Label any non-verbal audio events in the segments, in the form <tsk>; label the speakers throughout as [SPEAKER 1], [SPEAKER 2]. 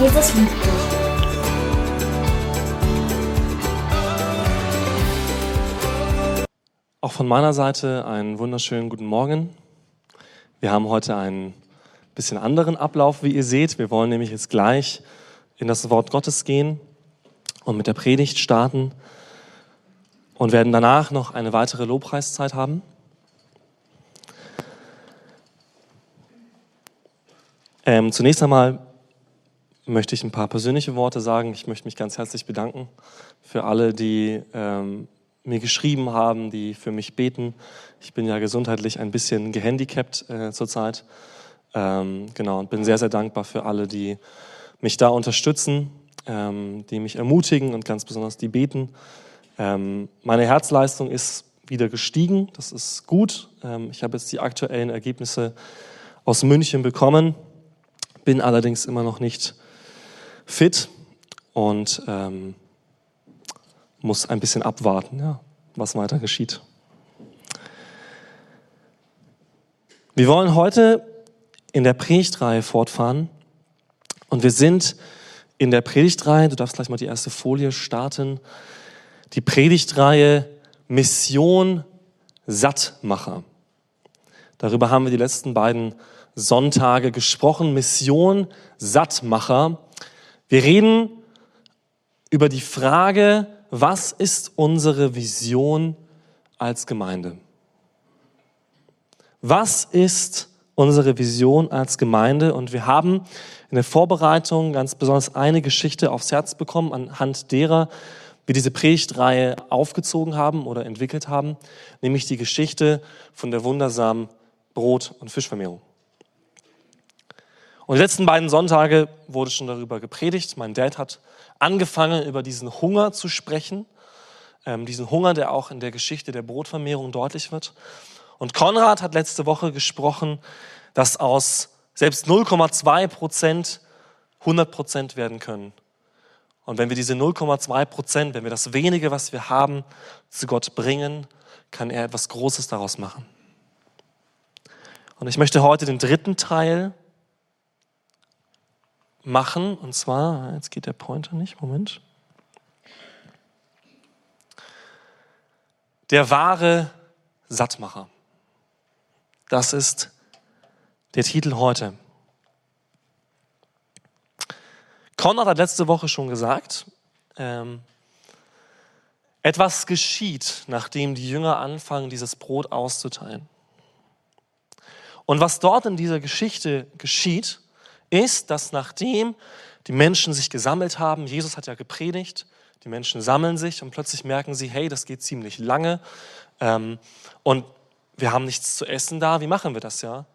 [SPEAKER 1] Jesus liebt dich.
[SPEAKER 2] Auch von meiner Seite einen wunderschönen guten Morgen. Wir haben heute einen bisschen anderen Ablauf, wie ihr seht. Wir wollen nämlich jetzt gleich in das Wort Gottes gehen und mit der Predigt starten und werden danach noch eine weitere Lobpreiszeit haben. Ähm, zunächst einmal möchte ich ein paar persönliche Worte sagen. Ich möchte mich ganz herzlich bedanken für alle, die ähm, mir geschrieben haben, die für mich beten. Ich bin ja gesundheitlich ein bisschen gehandicapt äh, zurzeit. Ähm, genau, und bin sehr, sehr dankbar für alle, die mich da unterstützen, ähm, die mich ermutigen und ganz besonders die beten. Ähm, meine Herzleistung ist wieder gestiegen, das ist gut. Ähm, ich habe jetzt die aktuellen Ergebnisse aus München bekommen, bin allerdings immer noch nicht fit und ähm, muss ein bisschen abwarten, ja, was weiter geschieht. Wir wollen heute in der Predigtreihe fortfahren und wir sind in der Predigtreihe, du darfst gleich mal die erste Folie starten, die Predigtreihe Mission Sattmacher. Darüber haben wir die letzten beiden Sonntage gesprochen. Mission Sattmacher. Wir reden über die Frage, was ist unsere Vision als Gemeinde? Was ist unsere Vision als Gemeinde? Und wir haben in der Vorbereitung ganz besonders eine Geschichte aufs Herz bekommen, anhand derer wir diese Predigtreihe aufgezogen haben oder entwickelt haben, nämlich die Geschichte von der wundersamen Brot- und Fischvermehrung. Und die letzten beiden Sonntage wurde schon darüber gepredigt. Mein Dad hat angefangen, über diesen Hunger zu sprechen, ähm, diesen Hunger, der auch in der Geschichte der Brotvermehrung deutlich wird. Und Konrad hat letzte Woche gesprochen, dass aus selbst 0,2 Prozent 100 Prozent werden können. Und wenn wir diese 0,2 Prozent, wenn wir das wenige, was wir haben, zu Gott bringen, kann er etwas Großes daraus machen. Und ich möchte heute den dritten Teil machen. Und zwar, jetzt geht der Pointer nicht, Moment. Der wahre Sattmacher. Das ist der Titel heute. Konrad hat letzte Woche schon gesagt, ähm, etwas geschieht, nachdem die Jünger anfangen, dieses Brot auszuteilen. Und was dort in dieser Geschichte geschieht, ist, dass nachdem die Menschen sich gesammelt haben, Jesus hat ja gepredigt, die Menschen sammeln sich und plötzlich merken sie, hey, das geht ziemlich lange ähm, und wir haben nichts zu essen da, wie machen wir das ja?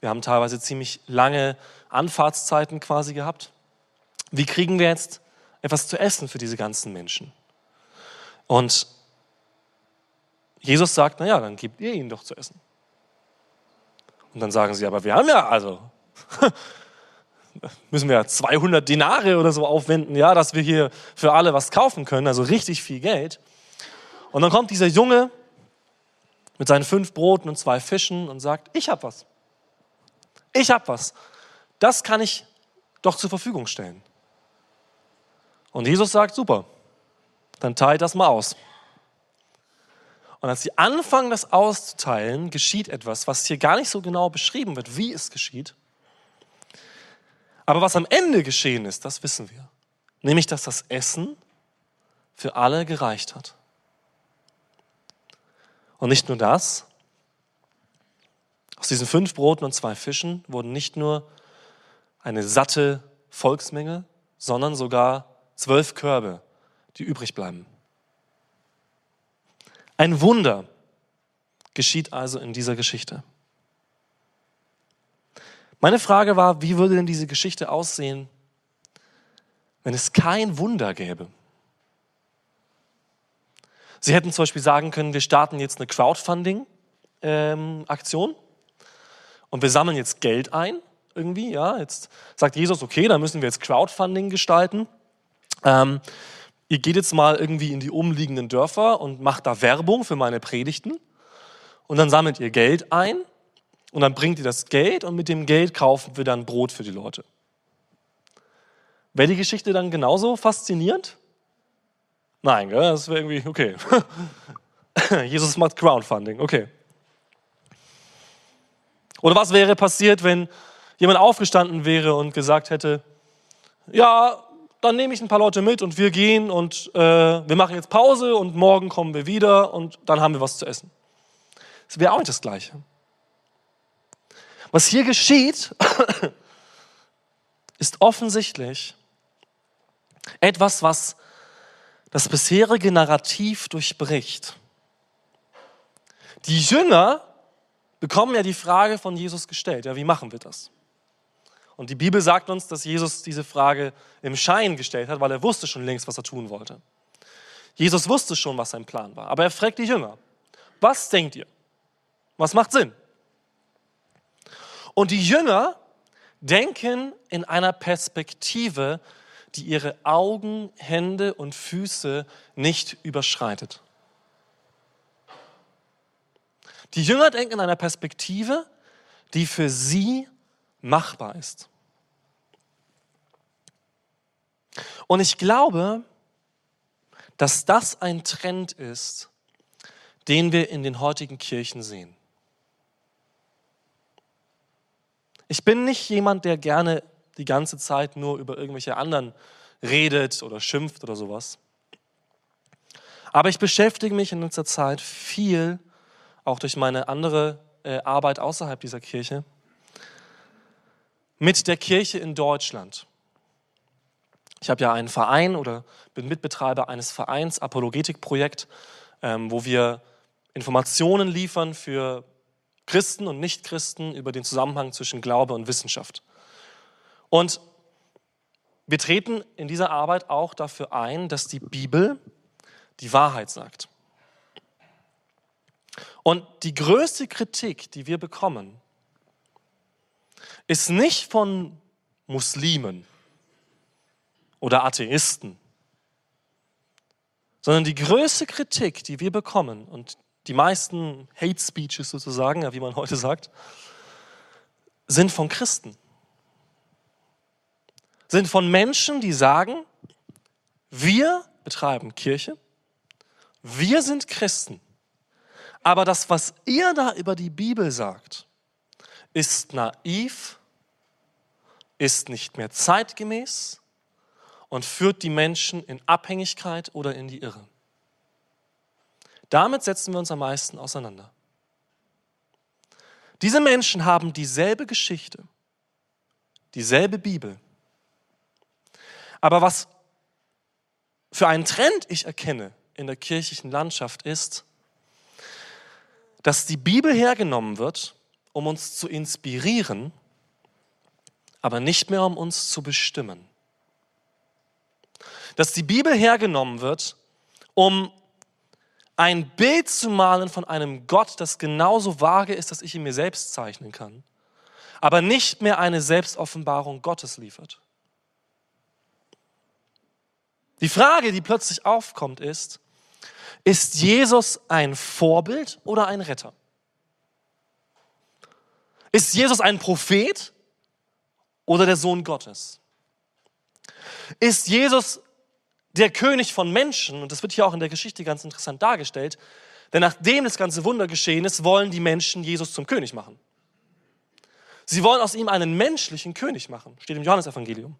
[SPEAKER 2] Wir haben teilweise ziemlich lange Anfahrtszeiten quasi gehabt. Wie kriegen wir jetzt etwas zu essen für diese ganzen Menschen? Und Jesus sagt, naja, dann gebt ihr ihnen doch zu essen. Und dann sagen sie, aber wir haben ja, also, <laughs> müssen wir 200 Dinare oder so aufwenden, ja, dass wir hier für alle was kaufen können, also richtig viel Geld. Und dann kommt dieser Junge mit seinen fünf Broten und zwei Fischen und sagt, ich habe was. Ich habe was. Das kann ich doch zur Verfügung stellen. Und Jesus sagt, super, dann teilt das mal aus. Und als sie anfangen, das auszuteilen, geschieht etwas, was hier gar nicht so genau beschrieben wird, wie es geschieht. Aber was am Ende geschehen ist, das wissen wir. Nämlich, dass das Essen für alle gereicht hat. Und nicht nur das, aus diesen fünf Broten und zwei Fischen wurden nicht nur eine satte Volksmenge, sondern sogar zwölf Körbe, die übrig bleiben. Ein Wunder geschieht also in dieser Geschichte. Meine Frage war, wie würde denn diese Geschichte aussehen, wenn es kein Wunder gäbe? Sie hätten zum Beispiel sagen können, wir starten jetzt eine Crowdfunding-Aktion ähm, und wir sammeln jetzt Geld ein irgendwie. Ja, jetzt sagt Jesus, okay, dann müssen wir jetzt Crowdfunding gestalten. Ähm, ihr geht jetzt mal irgendwie in die umliegenden Dörfer und macht da Werbung für meine Predigten und dann sammelt ihr Geld ein und dann bringt ihr das Geld und mit dem Geld kaufen wir dann Brot für die Leute. Wäre die Geschichte dann genauso faszinierend? Nein, gell? das wäre irgendwie, okay. <laughs> Jesus macht Crowdfunding, okay. Oder was wäre passiert, wenn jemand aufgestanden wäre und gesagt hätte, ja, dann nehme ich ein paar Leute mit und wir gehen und äh, wir machen jetzt Pause und morgen kommen wir wieder und dann haben wir was zu essen. Das wäre auch nicht das Gleiche. Was hier geschieht, <coughs> ist offensichtlich etwas, was das bisherige Narrativ durchbricht. Die Jünger bekommen ja die Frage von Jesus gestellt, ja, wie machen wir das? Und die Bibel sagt uns, dass Jesus diese Frage im Schein gestellt hat, weil er wusste schon längst, was er tun wollte. Jesus wusste schon, was sein Plan war, aber er fragt die Jünger, was denkt ihr? Was macht Sinn? Und die Jünger denken in einer Perspektive, die ihre Augen, Hände und Füße nicht überschreitet. Die Jünger denken in einer Perspektive, die für sie machbar ist. Und ich glaube, dass das ein Trend ist, den wir in den heutigen Kirchen sehen. Ich bin nicht jemand, der gerne die ganze Zeit nur über irgendwelche anderen redet oder schimpft oder sowas. Aber ich beschäftige mich in letzter Zeit viel, auch durch meine andere äh, Arbeit außerhalb dieser Kirche, mit der Kirche in Deutschland. Ich habe ja einen Verein oder bin Mitbetreiber eines Vereins, Apologetikprojekt, ähm, wo wir Informationen liefern für Christen und Nichtchristen über den Zusammenhang zwischen Glaube und Wissenschaft. Und wir treten in dieser Arbeit auch dafür ein, dass die Bibel die Wahrheit sagt. Und die größte Kritik, die wir bekommen, ist nicht von Muslimen oder Atheisten, sondern die größte Kritik, die wir bekommen und die meisten Hate Speeches sozusagen, wie man heute sagt, sind von Christen. Sind von Menschen, die sagen, wir betreiben Kirche, wir sind Christen, aber das, was ihr da über die Bibel sagt, ist naiv, ist nicht mehr zeitgemäß und führt die Menschen in Abhängigkeit oder in die Irre. Damit setzen wir uns am meisten auseinander. Diese Menschen haben dieselbe Geschichte, dieselbe Bibel. Aber was für einen Trend ich erkenne in der kirchlichen Landschaft ist, dass die Bibel hergenommen wird, um uns zu inspirieren, aber nicht mehr um uns zu bestimmen. Dass die Bibel hergenommen wird, um ein Bild zu malen von einem Gott, das genauso vage ist, dass ich ihn mir selbst zeichnen kann, aber nicht mehr eine Selbstoffenbarung Gottes liefert. Die Frage, die plötzlich aufkommt, ist, ist Jesus ein Vorbild oder ein Retter? Ist Jesus ein Prophet oder der Sohn Gottes? Ist Jesus der König von Menschen, und das wird hier auch in der Geschichte ganz interessant dargestellt, denn nachdem das ganze Wunder geschehen ist, wollen die Menschen Jesus zum König machen. Sie wollen aus ihm einen menschlichen König machen, steht im Johannesevangelium.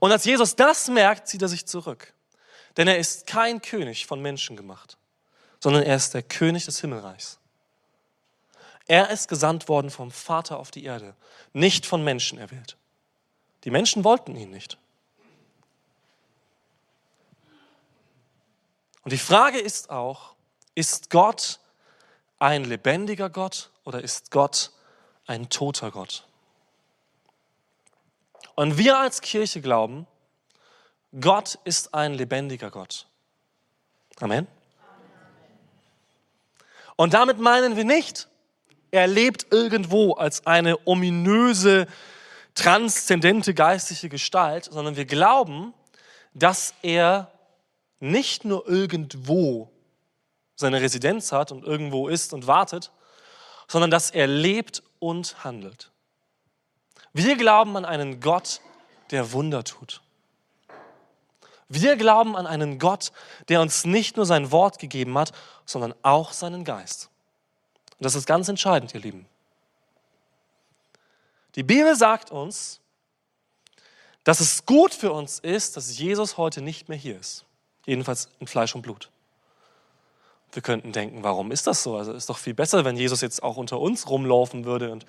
[SPEAKER 2] Und als Jesus das merkt, zieht er sich zurück. Denn er ist kein König von Menschen gemacht, sondern er ist der König des Himmelreichs. Er ist gesandt worden vom Vater auf die Erde, nicht von Menschen erwählt. Die Menschen wollten ihn nicht. Und die Frage ist auch, ist Gott ein lebendiger Gott oder ist Gott ein toter Gott? Und wir als Kirche glauben, Gott ist ein lebendiger Gott. Amen. Und damit meinen wir nicht, er lebt irgendwo als eine ominöse, transzendente geistliche Gestalt, sondern wir glauben, dass er nicht nur irgendwo seine Residenz hat und irgendwo ist und wartet, sondern dass er lebt und handelt. Wir glauben an einen Gott, der Wunder tut. Wir glauben an einen Gott, der uns nicht nur sein Wort gegeben hat, sondern auch seinen Geist. Und das ist ganz entscheidend, ihr Lieben. Die Bibel sagt uns, dass es gut für uns ist, dass Jesus heute nicht mehr hier ist. Jedenfalls in Fleisch und Blut. Wir könnten denken, warum ist das so? Also ist doch viel besser, wenn Jesus jetzt auch unter uns rumlaufen würde und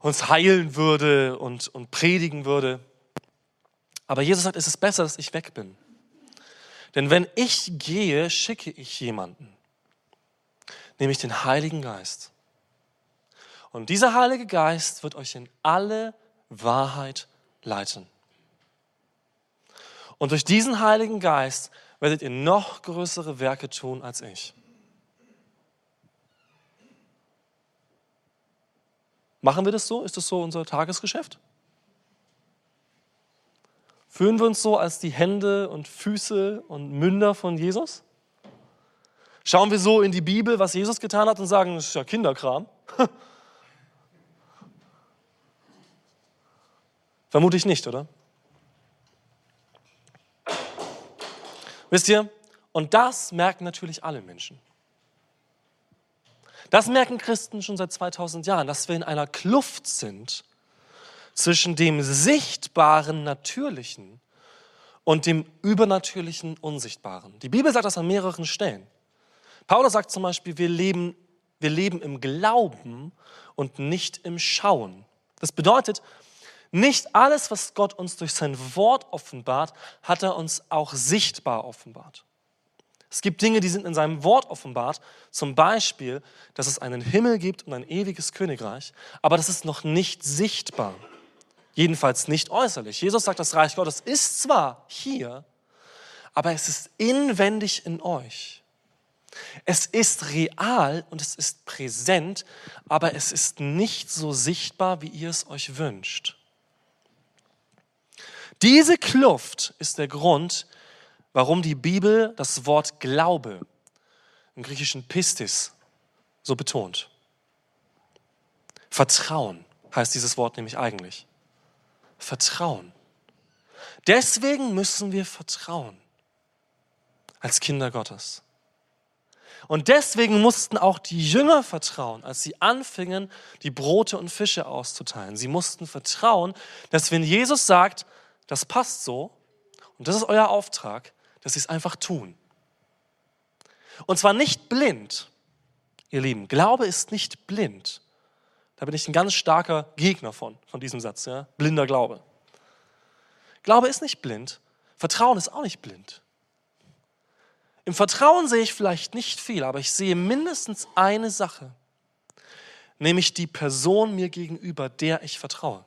[SPEAKER 2] uns heilen würde und, und predigen würde. Aber Jesus sagt, es ist besser, dass ich weg bin. Denn wenn ich gehe, schicke ich jemanden, nämlich den Heiligen Geist. Und dieser Heilige Geist wird euch in alle Wahrheit leiten. Und durch diesen Heiligen Geist werdet ihr noch größere Werke tun als ich. Machen wir das so? Ist das so unser Tagesgeschäft? Fühlen wir uns so als die Hände und Füße und Münder von Jesus? Schauen wir so in die Bibel, was Jesus getan hat und sagen, das ist ja Kinderkram? <laughs> Vermute ich nicht, oder? Wisst ihr, und das merken natürlich alle Menschen. Das merken Christen schon seit 2000 Jahren, dass wir in einer Kluft sind zwischen dem sichtbaren Natürlichen und dem übernatürlichen Unsichtbaren. Die Bibel sagt das an mehreren Stellen. Paulus sagt zum Beispiel, wir leben, wir leben im Glauben und nicht im Schauen. Das bedeutet, nicht alles, was Gott uns durch sein Wort offenbart, hat er uns auch sichtbar offenbart. Es gibt Dinge, die sind in seinem Wort offenbart, zum Beispiel, dass es einen Himmel gibt und ein ewiges Königreich, aber das ist noch nicht sichtbar. Jedenfalls nicht äußerlich. Jesus sagt, das Reich Gottes ist zwar hier, aber es ist inwendig in euch. Es ist real und es ist präsent, aber es ist nicht so sichtbar, wie ihr es euch wünscht. Diese Kluft ist der Grund, warum die Bibel das Wort Glaube im griechischen Pistis so betont. Vertrauen heißt dieses Wort nämlich eigentlich. Vertrauen. Deswegen müssen wir vertrauen als Kinder Gottes. Und deswegen mussten auch die Jünger vertrauen, als sie anfingen, die Brote und Fische auszuteilen. Sie mussten vertrauen, dass wenn Jesus sagt, das passt so und das ist euer Auftrag, dass sie es einfach tun. Und zwar nicht blind, ihr Lieben. Glaube ist nicht blind. Da bin ich ein ganz starker Gegner von, von diesem Satz, ja? blinder Glaube. Glaube ist nicht blind, Vertrauen ist auch nicht blind. Im Vertrauen sehe ich vielleicht nicht viel, aber ich sehe mindestens eine Sache, nämlich die Person mir gegenüber, der ich vertraue.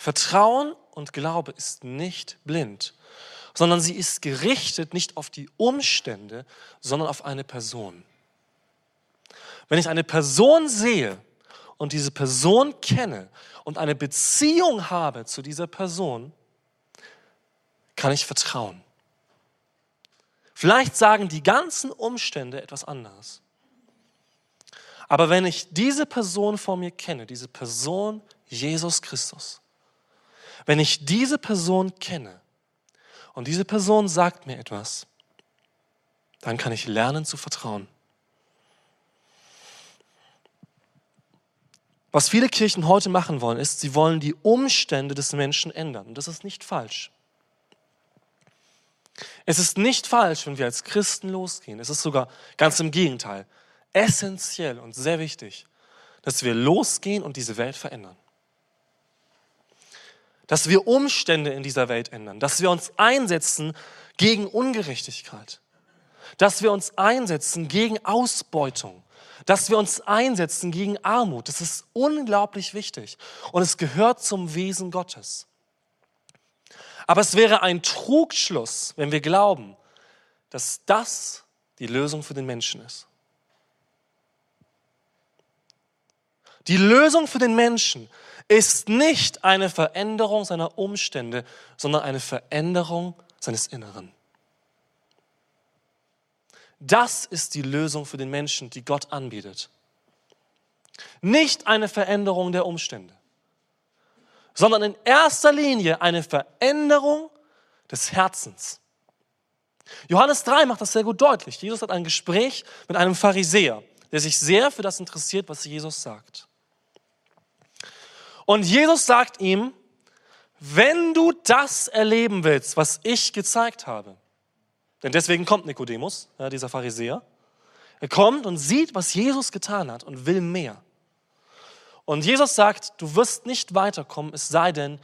[SPEAKER 2] Vertrauen und Glaube ist nicht blind, sondern sie ist gerichtet nicht auf die Umstände, sondern auf eine Person. Wenn ich eine Person sehe und diese Person kenne und eine Beziehung habe zu dieser Person, kann ich vertrauen. Vielleicht sagen die ganzen Umstände etwas anderes. Aber wenn ich diese Person vor mir kenne, diese Person Jesus Christus, wenn ich diese Person kenne und diese Person sagt mir etwas, dann kann ich lernen zu vertrauen. Was viele Kirchen heute machen wollen, ist, sie wollen die Umstände des Menschen ändern. Und das ist nicht falsch. Es ist nicht falsch, wenn wir als Christen losgehen. Es ist sogar ganz im Gegenteil essentiell und sehr wichtig, dass wir losgehen und diese Welt verändern dass wir Umstände in dieser Welt ändern, dass wir uns einsetzen gegen Ungerechtigkeit, dass wir uns einsetzen gegen Ausbeutung, dass wir uns einsetzen gegen Armut. Das ist unglaublich wichtig und es gehört zum Wesen Gottes. Aber es wäre ein Trugschluss, wenn wir glauben, dass das die Lösung für den Menschen ist. Die Lösung für den Menschen ist nicht eine Veränderung seiner Umstände, sondern eine Veränderung seines Inneren. Das ist die Lösung für den Menschen, die Gott anbietet. Nicht eine Veränderung der Umstände. sondern in erster Linie eine Veränderung des Herzens. Johannes 3 macht das sehr gut deutlich. Jesus hat ein Gespräch mit einem Pharisäer, der sich sehr für das interessiert, was Jesus sagt. Und Jesus sagt ihm, wenn du das erleben willst, was ich gezeigt habe, denn deswegen kommt Nikodemus, ja, dieser Pharisäer, er kommt und sieht, was Jesus getan hat und will mehr. Und Jesus sagt, du wirst nicht weiterkommen, es sei denn,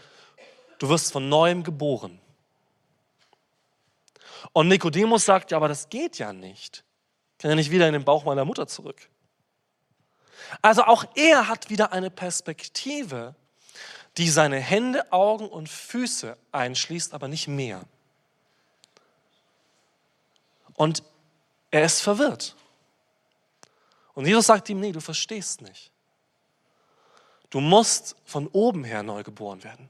[SPEAKER 2] du wirst von neuem geboren. Und Nikodemus sagt, ja, aber das geht ja nicht. Ich kann ja nicht wieder in den Bauch meiner Mutter zurück. Also auch er hat wieder eine Perspektive, die seine Hände, Augen und Füße einschließt, aber nicht mehr. Und er ist verwirrt. Und Jesus sagt ihm, nee, du verstehst nicht. Du musst von oben her neu geboren werden.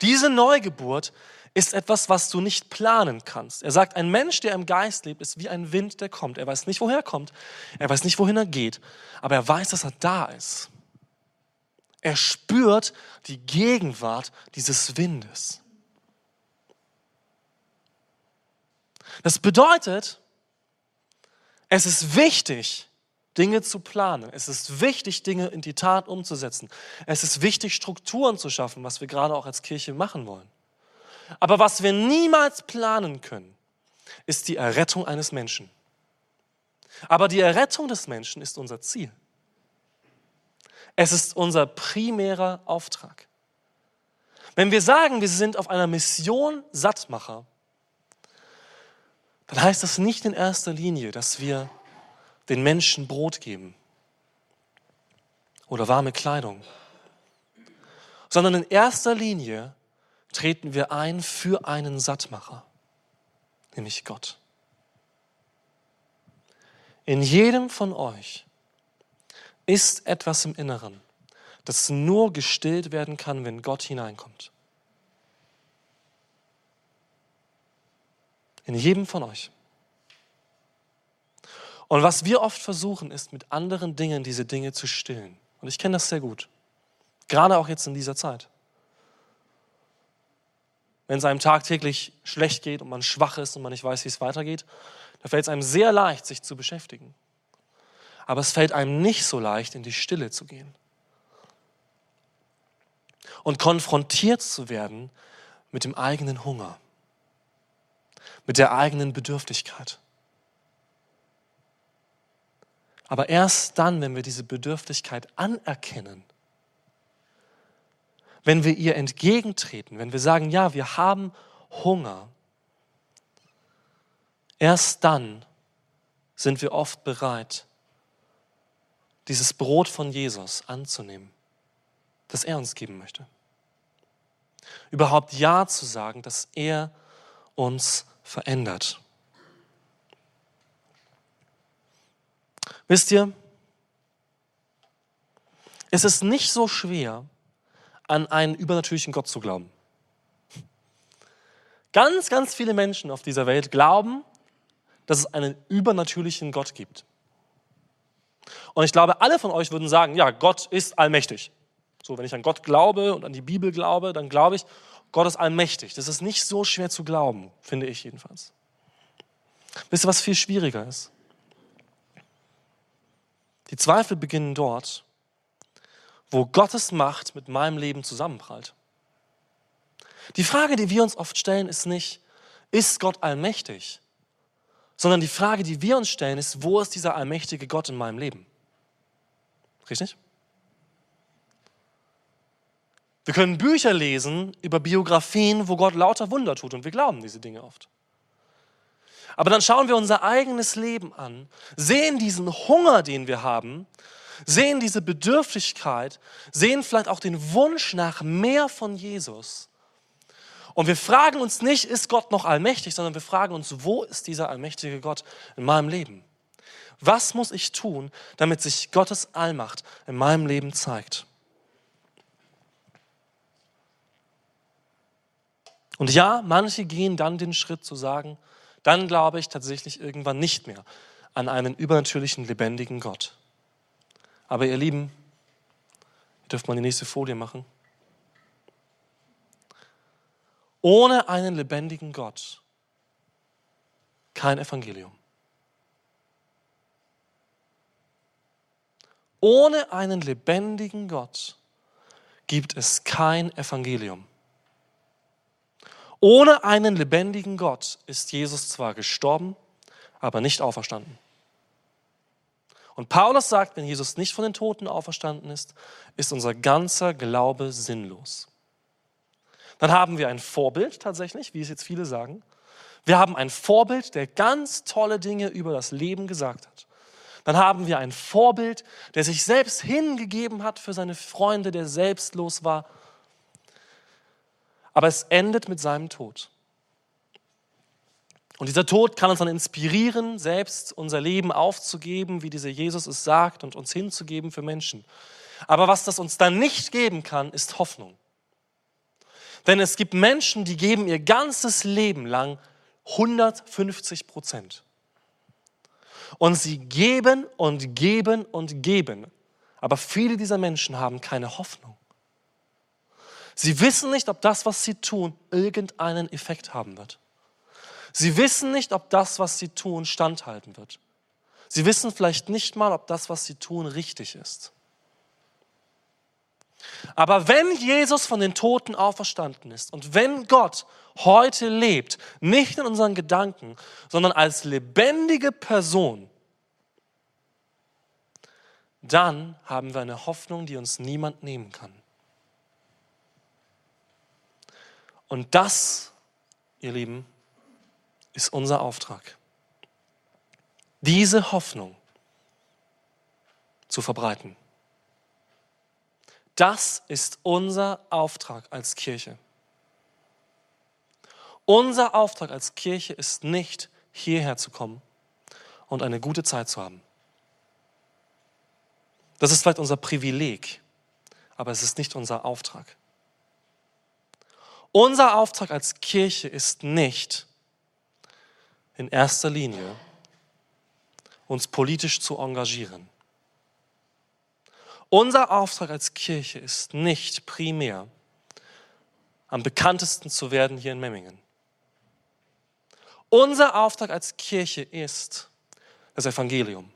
[SPEAKER 2] Diese Neugeburt ist etwas, was du nicht planen kannst. Er sagt, ein Mensch, der im Geist lebt, ist wie ein Wind, der kommt. Er weiß nicht, woher er kommt. Er weiß nicht, wohin er geht. Aber er weiß, dass er da ist. Er spürt die Gegenwart dieses Windes. Das bedeutet, es ist wichtig, Dinge zu planen. Es ist wichtig, Dinge in die Tat umzusetzen. Es ist wichtig, Strukturen zu schaffen, was wir gerade auch als Kirche machen wollen. Aber was wir niemals planen können, ist die Errettung eines Menschen. Aber die Errettung des Menschen ist unser Ziel. Es ist unser primärer Auftrag. Wenn wir sagen, wir sind auf einer Mission Sattmacher, dann heißt das nicht in erster Linie, dass wir den Menschen Brot geben oder warme Kleidung, sondern in erster Linie treten wir ein für einen Sattmacher, nämlich Gott. In jedem von euch ist etwas im Inneren, das nur gestillt werden kann, wenn Gott hineinkommt. In jedem von euch. Und was wir oft versuchen, ist mit anderen Dingen diese Dinge zu stillen. Und ich kenne das sehr gut. Gerade auch jetzt in dieser Zeit. Wenn es einem tagtäglich schlecht geht und man schwach ist und man nicht weiß, wie es weitergeht, da fällt es einem sehr leicht, sich zu beschäftigen. Aber es fällt einem nicht so leicht, in die Stille zu gehen. Und konfrontiert zu werden mit dem eigenen Hunger mit der eigenen Bedürftigkeit. Aber erst dann, wenn wir diese Bedürftigkeit anerkennen, wenn wir ihr entgegentreten, wenn wir sagen, ja, wir haben Hunger, erst dann sind wir oft bereit, dieses Brot von Jesus anzunehmen, das er uns geben möchte. Überhaupt Ja zu sagen, dass er uns verändert. Wisst ihr, es ist nicht so schwer, an einen übernatürlichen Gott zu glauben. Ganz, ganz viele Menschen auf dieser Welt glauben, dass es einen übernatürlichen Gott gibt. Und ich glaube, alle von euch würden sagen, ja, Gott ist allmächtig. So, wenn ich an Gott glaube und an die Bibel glaube, dann glaube ich, Gott ist allmächtig. Das ist nicht so schwer zu glauben, finde ich jedenfalls. Wisst ihr, was viel schwieriger ist? Die Zweifel beginnen dort, wo Gottes Macht mit meinem Leben zusammenprallt. Die Frage, die wir uns oft stellen, ist nicht, ist Gott allmächtig? Sondern die Frage, die wir uns stellen, ist, wo ist dieser allmächtige Gott in meinem Leben? Richtig? Wir können Bücher lesen über Biografien, wo Gott lauter Wunder tut und wir glauben diese Dinge oft. Aber dann schauen wir unser eigenes Leben an, sehen diesen Hunger, den wir haben, sehen diese Bedürftigkeit, sehen vielleicht auch den Wunsch nach mehr von Jesus. Und wir fragen uns nicht, ist Gott noch allmächtig, sondern wir fragen uns, wo ist dieser allmächtige Gott in meinem Leben? Was muss ich tun, damit sich Gottes Allmacht in meinem Leben zeigt? Und ja, manche gehen dann den Schritt zu sagen, dann glaube ich tatsächlich irgendwann nicht mehr an einen übernatürlichen, lebendigen Gott. Aber ihr Lieben, ihr Dürft man die nächste Folie machen? Ohne einen lebendigen Gott kein Evangelium. Ohne einen lebendigen Gott gibt es kein Evangelium. Ohne einen lebendigen Gott ist Jesus zwar gestorben, aber nicht auferstanden. Und Paulus sagt, wenn Jesus nicht von den Toten auferstanden ist, ist unser ganzer Glaube sinnlos. Dann haben wir ein Vorbild tatsächlich, wie es jetzt viele sagen. Wir haben ein Vorbild, der ganz tolle Dinge über das Leben gesagt hat. Dann haben wir ein Vorbild, der sich selbst hingegeben hat für seine Freunde, der selbstlos war. Aber es endet mit seinem Tod. Und dieser Tod kann uns dann inspirieren, selbst unser Leben aufzugeben, wie dieser Jesus es sagt, und uns hinzugeben für Menschen. Aber was das uns dann nicht geben kann, ist Hoffnung. Denn es gibt Menschen, die geben ihr ganzes Leben lang 150 Prozent. Und sie geben und geben und geben. Aber viele dieser Menschen haben keine Hoffnung. Sie wissen nicht, ob das, was sie tun, irgendeinen Effekt haben wird. Sie wissen nicht, ob das, was sie tun, standhalten wird. Sie wissen vielleicht nicht mal, ob das, was sie tun, richtig ist. Aber wenn Jesus von den Toten auferstanden ist und wenn Gott heute lebt, nicht in unseren Gedanken, sondern als lebendige Person, dann haben wir eine Hoffnung, die uns niemand nehmen kann. Und das, ihr Lieben, ist unser Auftrag. Diese Hoffnung zu verbreiten. Das ist unser Auftrag als Kirche. Unser Auftrag als Kirche ist nicht, hierher zu kommen und eine gute Zeit zu haben. Das ist vielleicht unser Privileg, aber es ist nicht unser Auftrag. Unser Auftrag als Kirche ist nicht in erster Linie, uns politisch zu engagieren. Unser Auftrag als Kirche ist nicht primär, am bekanntesten zu werden hier in Memmingen. Unser Auftrag als Kirche ist das Evangelium.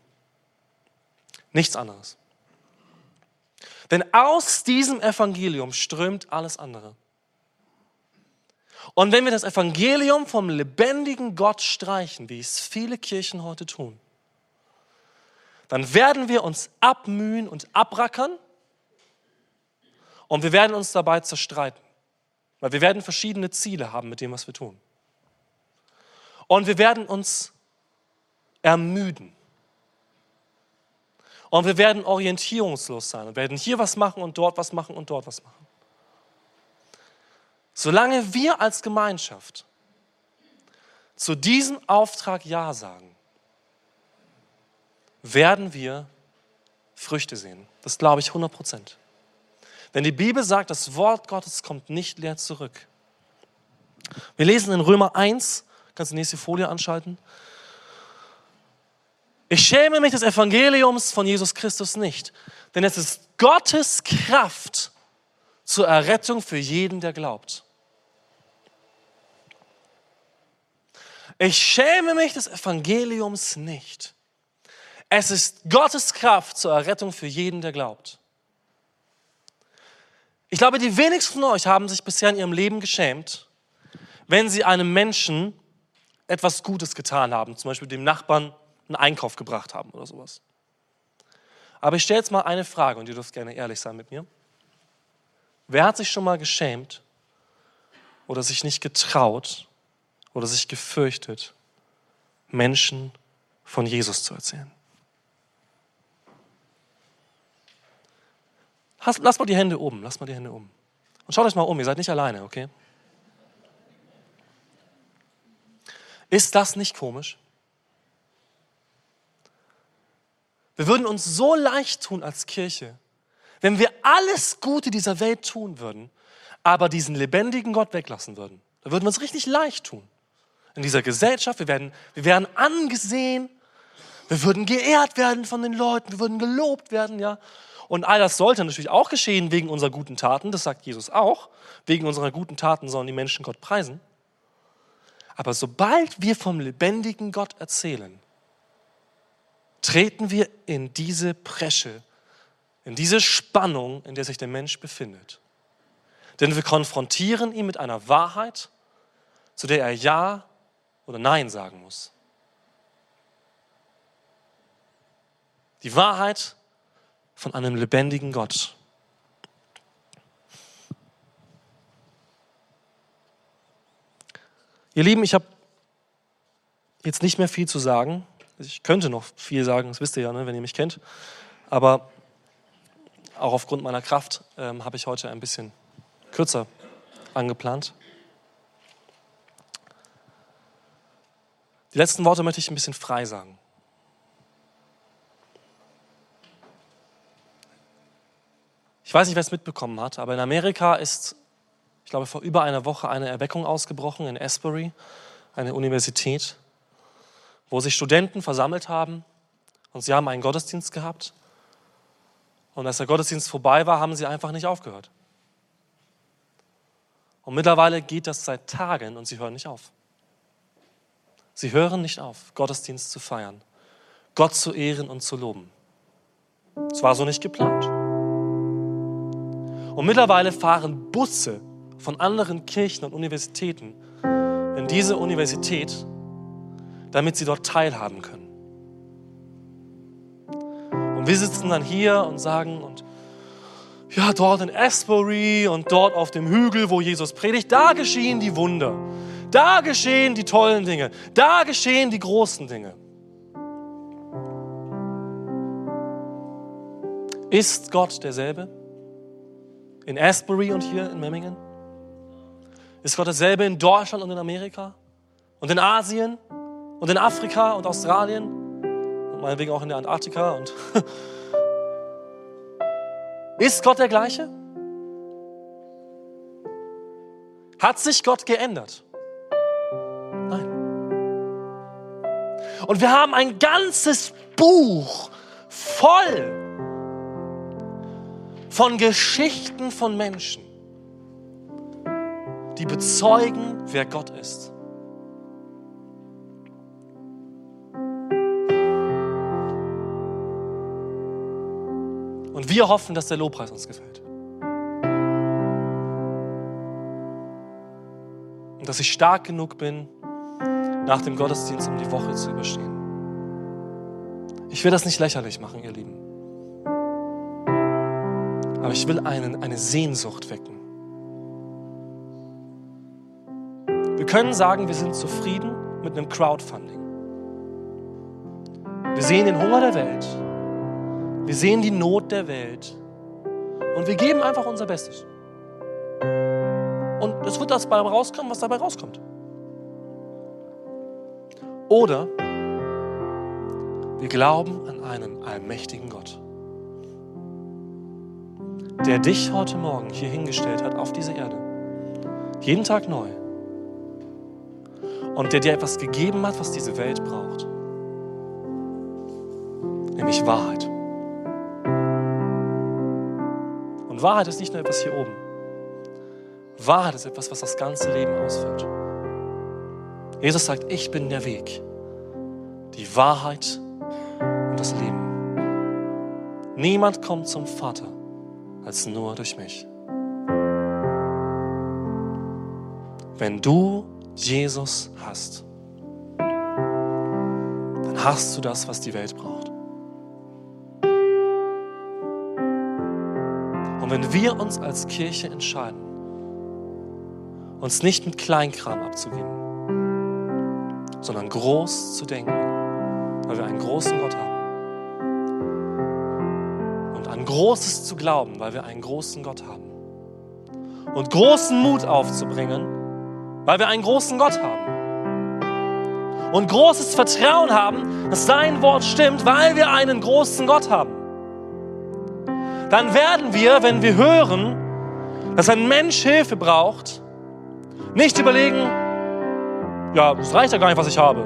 [SPEAKER 2] Nichts anderes. Denn aus diesem Evangelium strömt alles andere. Und wenn wir das Evangelium vom lebendigen Gott streichen, wie es viele Kirchen heute tun, dann werden wir uns abmühen und abrackern und wir werden uns dabei zerstreiten, weil wir werden verschiedene Ziele haben mit dem, was wir tun. Und wir werden uns ermüden. Und wir werden orientierungslos sein und werden hier was machen und dort was machen und dort was machen. Solange wir als Gemeinschaft zu diesem Auftrag Ja sagen, werden wir Früchte sehen. Das glaube ich 100 Prozent. Denn die Bibel sagt, das Wort Gottes kommt nicht leer zurück. Wir lesen in Römer 1, kannst du die nächste Folie anschalten. Ich schäme mich des Evangeliums von Jesus Christus nicht, denn es ist Gottes Kraft zur Errettung für jeden, der glaubt. Ich schäme mich des Evangeliums nicht, es ist Gottes Kraft zur Errettung für jeden, der glaubt. Ich glaube, die wenigsten von euch haben sich bisher in ihrem Leben geschämt, wenn sie einem Menschen etwas Gutes getan haben, zum Beispiel dem Nachbarn einen Einkauf gebracht haben oder sowas. Aber ich stelle jetzt mal eine Frage und ihr dürft gerne ehrlich sein mit mir. Wer hat sich schon mal geschämt oder sich nicht getraut oder sich gefürchtet, Menschen von Jesus zu erzählen? Lass mal die Hände oben, lass mal die Hände oben. Und schaut euch mal um, ihr seid nicht alleine, okay? Ist das nicht komisch? Wir würden uns so leicht tun als Kirche, wenn wir alles Gute dieser Welt tun würden, aber diesen lebendigen Gott weglassen würden. Da würden wir uns richtig leicht tun. In dieser Gesellschaft, wir werden, wir werden angesehen, Wir würden geehrt werden von den Leuten, wir würden gelobt werden, ja. Und all das sollte natürlich auch geschehen wegen unserer guten Taten, das sagt Jesus auch. Wegen unserer guten Taten sollen die Menschen Gott preisen. Aber sobald wir vom lebendigen Gott erzählen, treten wir in diese Presche, in diese Spannung, in der sich der Mensch befindet. Denn wir konfrontieren ihn mit einer Wahrheit, zu der er Ja oder Nein sagen muss. Die Wahrheit von einem lebendigen Gott. Ihr Lieben, ich habe jetzt nicht mehr viel zu sagen. Ich könnte noch viel sagen, das wisst ihr ja, ne, wenn ihr mich kennt. Aber auch aufgrund meiner Kraft ähm, habe ich heute ein bisschen kürzer angeplant. Die letzten Worte möchte ich ein bisschen frei sagen. Ich weiß nicht, wer es mitbekommen hat, aber in Amerika ist, ich glaube, vor über einer Woche eine Erweckung ausgebrochen in Asbury, eine Universität, wo sich Studenten versammelt haben und sie haben einen Gottesdienst gehabt. Und als der Gottesdienst vorbei war, haben sie einfach nicht aufgehört. Und mittlerweile geht das seit Tagen und sie hören nicht auf. Sie hören nicht auf, Gottesdienst zu feiern, Gott zu ehren und zu loben. Es war so nicht geplant. Und mittlerweile fahren Busse von anderen Kirchen und Universitäten in diese Universität, damit sie dort teilhaben können. Und wir sitzen dann hier und sagen, und ja, dort in Asbury und dort auf dem Hügel, wo Jesus predigt, da geschehen die Wunder. Da geschehen die tollen Dinge. Da geschehen die großen Dinge. Ist Gott derselbe? in Asbury und hier in Memmingen? Ist Gott dasselbe in Deutschland und in Amerika? Und in Asien? Und in Afrika und Australien? Und meinetwegen auch in der Antarktika? Und <laughs> Ist Gott der gleiche? Hat sich Gott geändert? Und wir haben ein ganzes Buch voll von Geschichten von Menschen, die bezeugen, wer Gott ist. Und wir hoffen, dass der Lobpreis uns gefällt. Und dass ich stark genug bin, nach dem Gottesdienst um die Woche zu überstehen. Ich will das nicht lächerlich machen, ihr Lieben. Aber ich will einen, eine Sehnsucht wecken. Wir können sagen, wir sind zufrieden mit einem Crowdfunding. Wir sehen den Hunger der Welt. Wir sehen die Not der Welt. Und wir geben einfach unser Bestes. Und es wird das dabei rauskommen, was dabei rauskommt. Oder wir glauben an einen allmächtigen Gott der dich heute Morgen hier hingestellt hat auf diese Erde. Jeden Tag neu. Und der dir etwas gegeben hat, was diese Welt braucht. Nämlich Wahrheit. Und Wahrheit ist nicht nur etwas hier oben. Wahrheit ist etwas, was das ganze Leben ausfüllt. Jesus sagt, ich bin der Weg, die Wahrheit und das Leben. Niemand kommt zum Vater als nur durch mich. Wenn du Jesus hast, dann hast du das, was die Welt braucht. Und wenn wir uns als Kirche entscheiden, uns nicht mit Kleinkram abzugeben, sondern groß zu denken, weil wir einen großen Gott haben, Großes zu glauben, weil wir einen großen Gott haben. Und großen Mut aufzubringen, weil wir einen großen Gott haben. Und großes Vertrauen haben, dass sein Wort stimmt, weil wir einen großen Gott haben. Dann werden wir, wenn wir hören, dass ein Mensch Hilfe braucht, nicht überlegen, ja, es reicht ja gar nicht, was ich habe,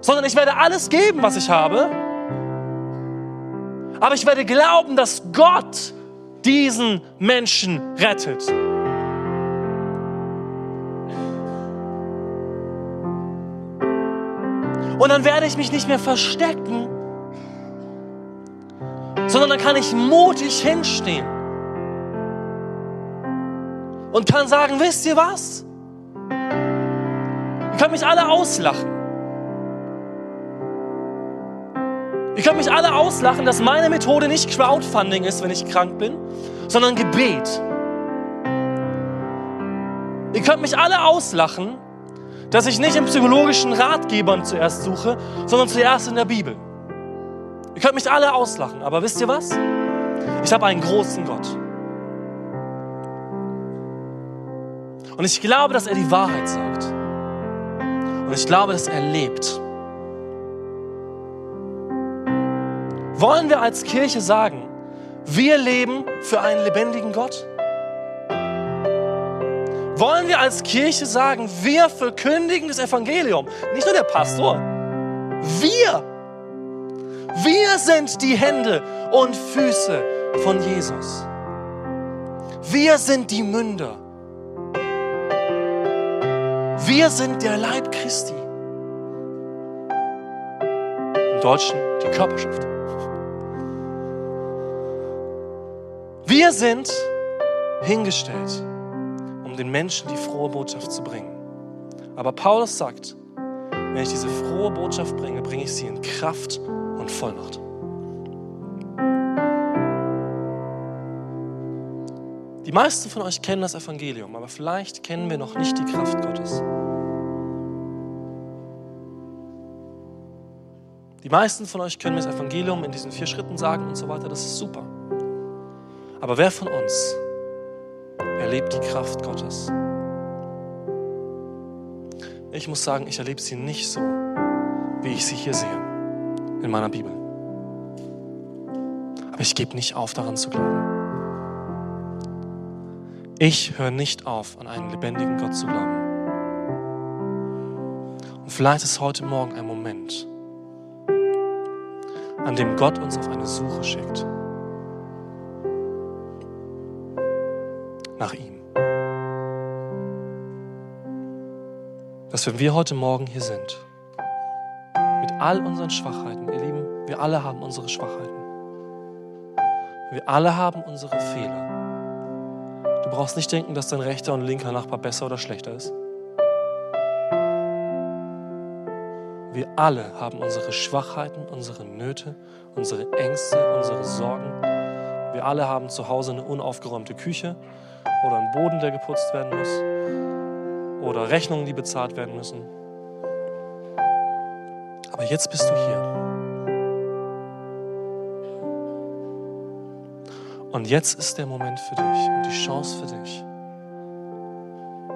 [SPEAKER 2] sondern ich werde alles geben, was ich habe. Aber ich werde glauben, dass Gott diesen Menschen rettet. Und dann werde ich mich nicht mehr verstecken, sondern dann kann ich mutig hinstehen und kann sagen, wisst ihr was? Könnt mich alle auslachen. Ihr könnt mich alle auslachen, dass meine Methode nicht Crowdfunding ist, wenn ich krank bin, sondern Gebet. Ihr könnt mich alle auslachen, dass ich nicht in psychologischen Ratgebern zuerst suche, sondern zuerst in der Bibel. Ihr könnt mich alle auslachen, aber wisst ihr was? Ich habe einen großen Gott. Und ich glaube, dass er die Wahrheit sagt. Und ich glaube, dass er lebt. Wollen wir als Kirche sagen, wir leben für einen lebendigen Gott? Wollen wir als Kirche sagen, wir verkündigen das Evangelium? Nicht nur der Pastor. Wir. Wir sind die Hände und Füße von Jesus. Wir sind die Münder. Wir sind der Leib Christi. Im Deutschen die Körperschaft. Wir sind hingestellt, um den Menschen die frohe Botschaft zu bringen. Aber Paulus sagt, wenn ich diese frohe Botschaft bringe, bringe ich sie in Kraft und Vollmacht. Meisten von euch kennen das Evangelium, aber vielleicht kennen wir noch nicht die Kraft Gottes. Die meisten von euch können mir das Evangelium in diesen vier Schritten sagen und so weiter, das ist super. Aber wer von uns erlebt die Kraft Gottes? Ich muss sagen, ich erlebe sie nicht so, wie ich sie hier sehe in meiner Bibel. Aber ich gebe nicht auf, daran zu glauben. Ich höre nicht auf, an einen lebendigen Gott zu glauben. Und vielleicht ist heute Morgen ein Moment, an dem Gott uns auf eine Suche schickt. nach ihm. Dass wenn wir heute Morgen hier sind, mit all unseren Schwachheiten, ihr Lieben, wir alle haben unsere Schwachheiten. Wir alle haben unsere Fehler. Du brauchst nicht denken, dass dein rechter und linker Nachbar besser oder schlechter ist. Wir alle haben unsere Schwachheiten, unsere Nöte, unsere Ängste, unsere Sorgen. Wir alle haben zu Hause eine unaufgeräumte Küche oder ein Boden, der geputzt werden muss oder Rechnungen, die bezahlt werden müssen. Aber jetzt bist du hier. Und jetzt ist der Moment für dich und die Chance für dich,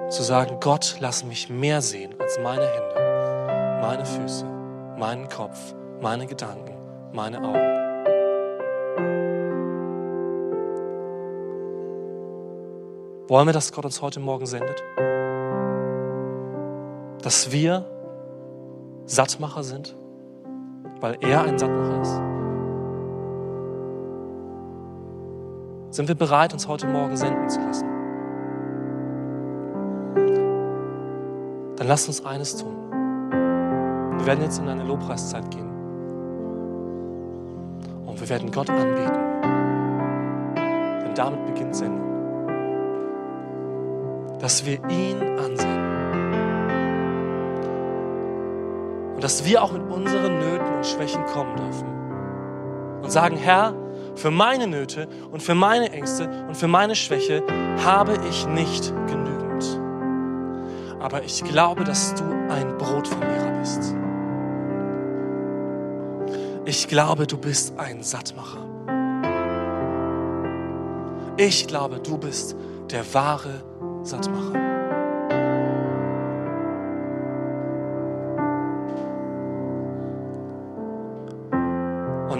[SPEAKER 2] zu sagen, Gott, lass mich mehr sehen als meine Hände, meine Füße, meinen Kopf, meine Gedanken, meine Augen. Wollen wir, dass Gott uns heute Morgen sendet? Dass wir Sattmacher sind, weil er ein Sattmacher ist? Sind wir bereit, uns heute Morgen senden zu lassen? Dann lasst uns eines tun. Wir werden jetzt in eine Lobpreiszeit gehen. Und wir werden Gott anbeten. Denn damit beginnt Sendung dass wir ihn ansehen. Und dass wir auch mit unseren Nöten und Schwächen kommen dürfen. Und sagen, Herr, für meine Nöte und für meine Ängste und für meine Schwäche habe ich nicht genügend. Aber ich glaube, dass du ein Brotvermehrer bist. Ich glaube, du bist ein Sattmacher. Ich glaube, du bist der wahre satt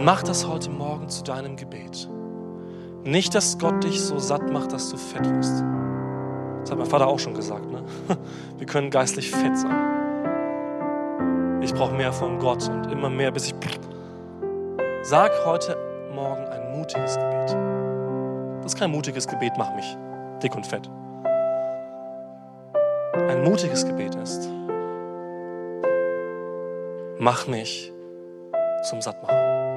[SPEAKER 2] mach das heute Morgen zu deinem Gebet. Nicht, dass Gott dich so satt macht, dass du fett wirst. Das hat mein Vater auch schon gesagt. Ne? <laughs> Wir können geistlich fett sein. Ich brauche mehr von Gott und immer mehr, bis ich... <tsk> Sag heute Morgen ein mutiges Gebet. Das ist kein mutiges Gebet, mach mich dick und fett. Ein mutiges Gebet ist, mach mich zum Sattmacher.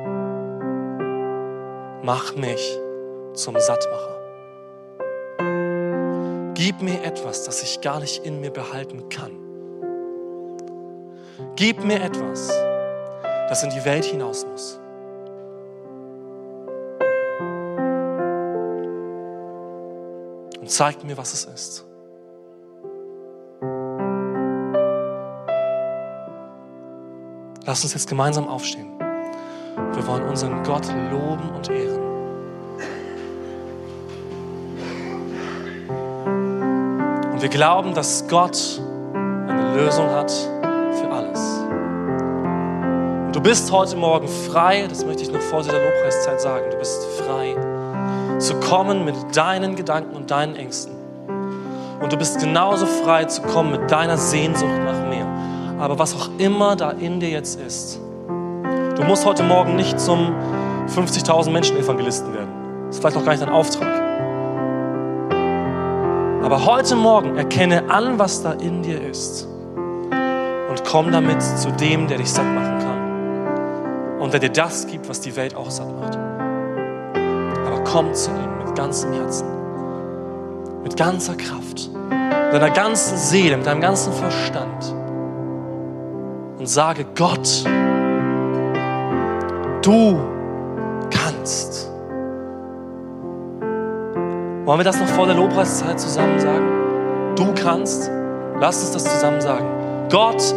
[SPEAKER 2] Mach mich zum Sattmacher. Gib mir etwas, das ich gar nicht in mir behalten kann. Gib mir etwas, das in die Welt hinaus muss. Und zeig mir, was es ist. Lass uns jetzt gemeinsam aufstehen. Wir wollen unseren Gott loben und ehren. Und wir glauben, dass Gott eine Lösung hat für alles. Und du bist heute Morgen frei, das möchte ich noch vor dieser Lobpreiszeit sagen, du bist frei zu kommen mit deinen Gedanken und deinen Ängsten. Und du bist genauso frei zu kommen mit deiner Sehnsucht nach mehr. Aber was auch immer da in dir jetzt ist, du musst heute Morgen nicht zum 50.000 Menschen Evangelisten werden. Das ist vielleicht auch gar nicht dein Auftrag. Aber heute Morgen erkenne an, was da in dir ist und komm damit zu dem, der dich satt machen kann und der dir das gibt, was die Welt auch satt macht. Aber komm zu ihm mit ganzem Herzen, mit ganzer Kraft, mit deiner ganzen Seele, mit deinem ganzen Verstand und sage, Gott, du kannst. Wollen wir das noch vor der Lobpreiszeit zusammen sagen? Du kannst. Lass uns das zusammen sagen. Gott,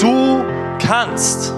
[SPEAKER 2] du kannst.